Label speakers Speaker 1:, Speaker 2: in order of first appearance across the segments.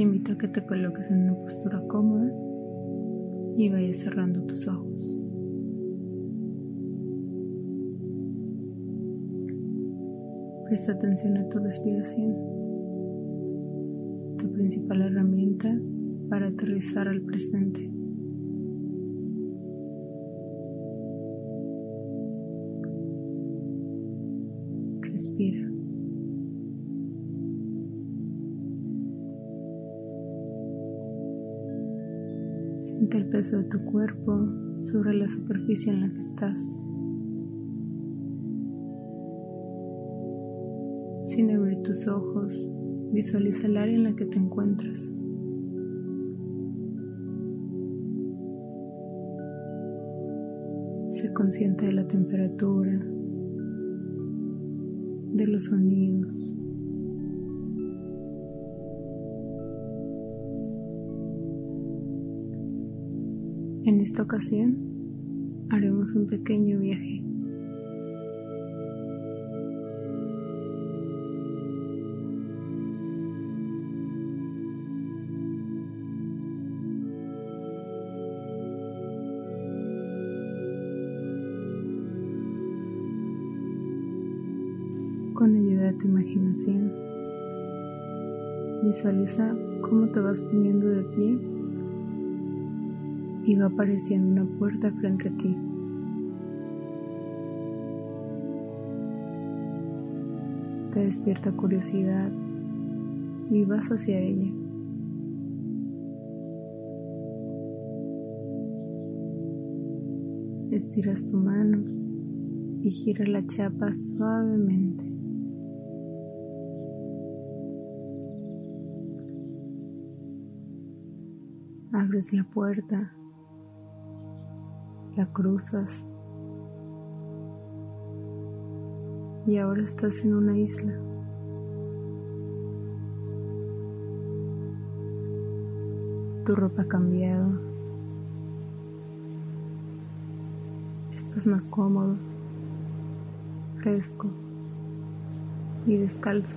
Speaker 1: te invito a que te coloques en una postura cómoda y vayas cerrando tus ojos. Presta atención a tu respiración, tu principal herramienta para aterrizar al presente. Respira. Siente el peso de tu cuerpo sobre la superficie en la que estás. Sin abrir tus ojos, visualiza el área en la que te encuentras. Sé consciente de la temperatura, de los sonidos. En esta ocasión haremos un pequeño viaje. Con ayuda de tu imaginación, visualiza cómo te vas poniendo de pie y va apareciendo una puerta frente a ti. Te despierta curiosidad y vas hacia ella. Estiras tu mano y gira la chapa suavemente. Abres la puerta la cruzas y ahora estás en una isla. Tu ropa ha cambiado. Estás más cómodo, fresco y descalzo.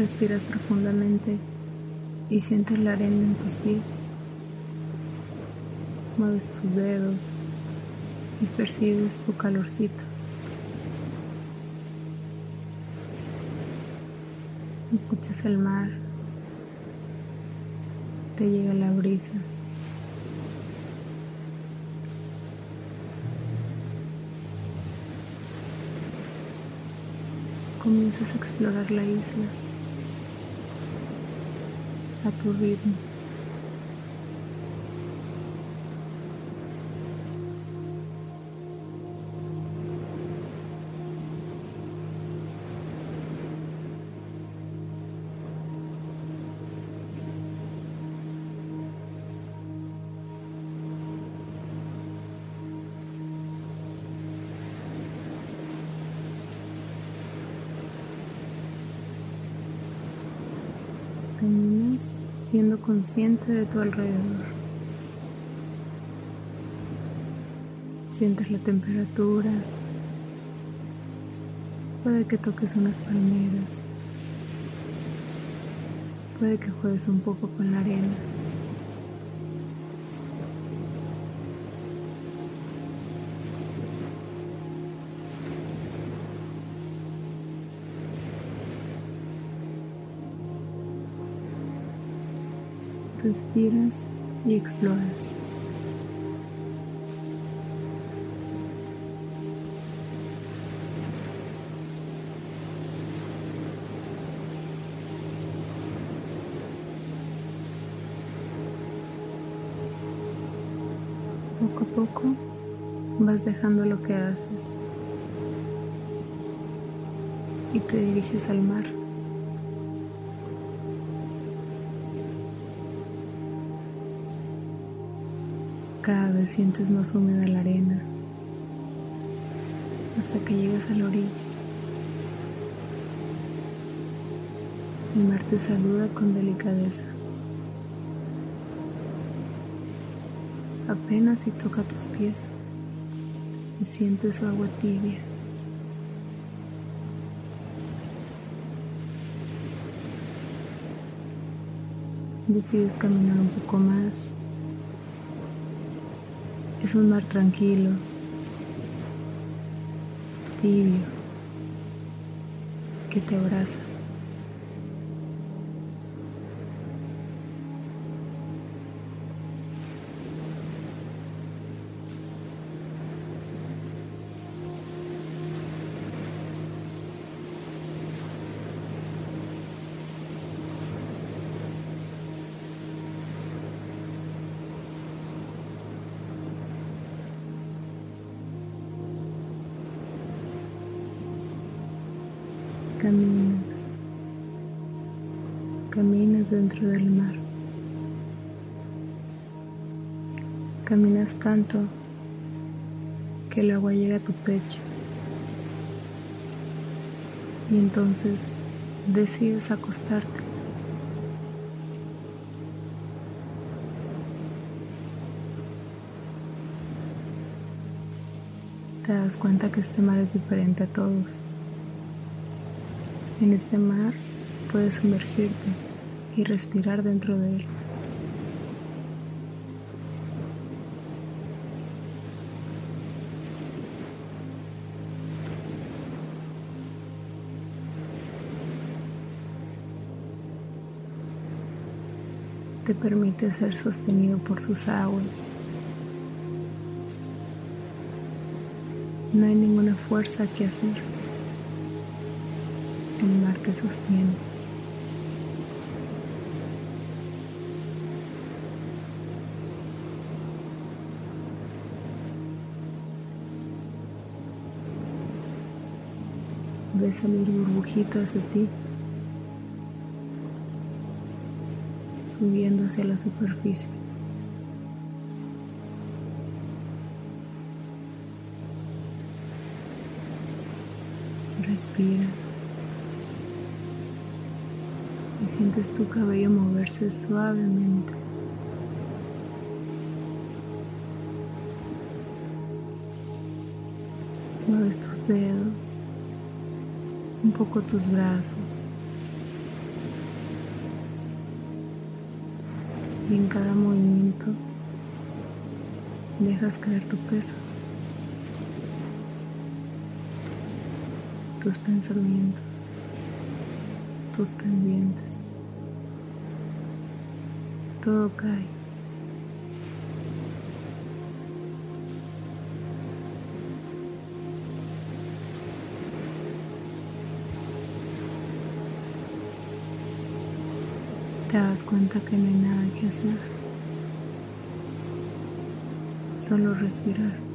Speaker 1: Respiras profundamente y sientes la arena en tus pies. Mueves tus dedos y percibes su calorcito. Escuchas el mar. Te llega la brisa. Comienzas a explorar la isla a tu ritmo. Siendo consciente de tu alrededor. Sientes la temperatura. Puede que toques unas palmeras. Puede que juegues un poco con la arena. Respiras y exploras. Poco a poco vas dejando lo que haces y te diriges al mar. Cada vez sientes más húmeda la arena hasta que llegas a la orilla. El mar te saluda con delicadeza. Apenas si toca tus pies. y sientes su agua tibia. Decides caminar un poco más. Es un mar tranquilo, tibio, que te abraza. Caminas, caminas dentro del mar. Caminas tanto que el agua llega a tu pecho. Y entonces decides acostarte. Te das cuenta que este mar es diferente a todos. En este mar puedes sumergirte y respirar dentro de él. Te permite ser sostenido por sus aguas. No hay ninguna fuerza que hacer el mar que sostiene. Ves salir burbujitas de ti, subiendo hacia la superficie. Respiras. Sientes tu cabello moverse suavemente. Mueves tus dedos, un poco tus brazos. Y en cada movimiento dejas caer tu peso, tus pensamientos tus pendientes. Todo cae. Te das cuenta que no hay nada que hacer. Solo respirar.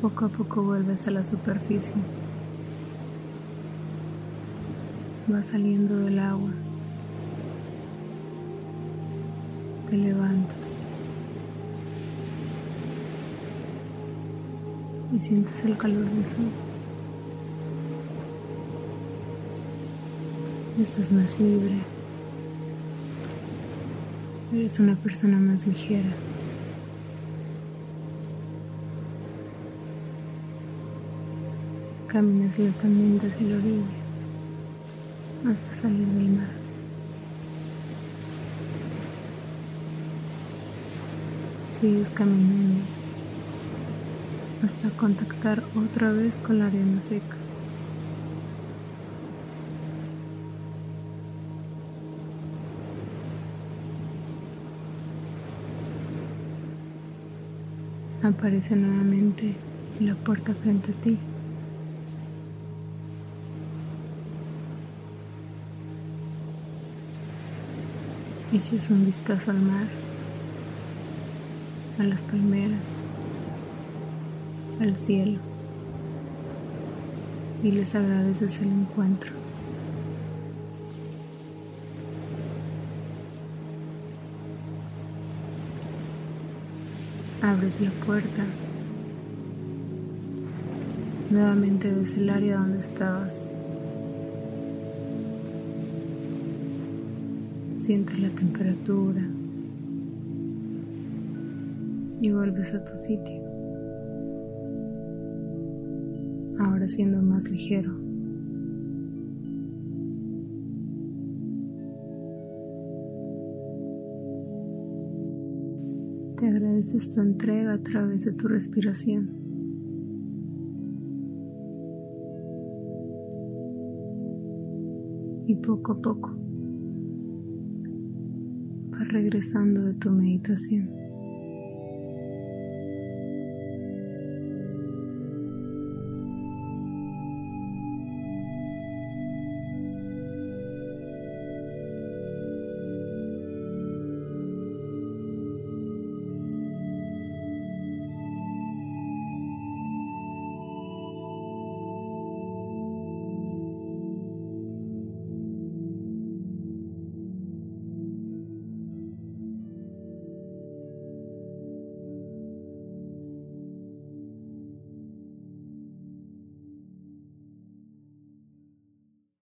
Speaker 1: Poco a poco vuelves a la superficie. Vas saliendo del agua. Te levantas. Y sientes el calor del sol. Estás más libre. Eres una persona más ligera. Caminas lentamente hacia la orilla hasta salir del mar. Sigues caminando hasta contactar otra vez con la arena seca. Aparece nuevamente la puerta frente a ti. Eches un vistazo al mar, a las palmeras, al cielo y les agradeces el encuentro. Abres la puerta. Nuevamente ves el área donde estabas. Sientes la temperatura y vuelves a tu sitio. Ahora siendo más ligero. Te agradeces tu entrega a través de tu respiración. Y poco a poco regresando de tu meditación.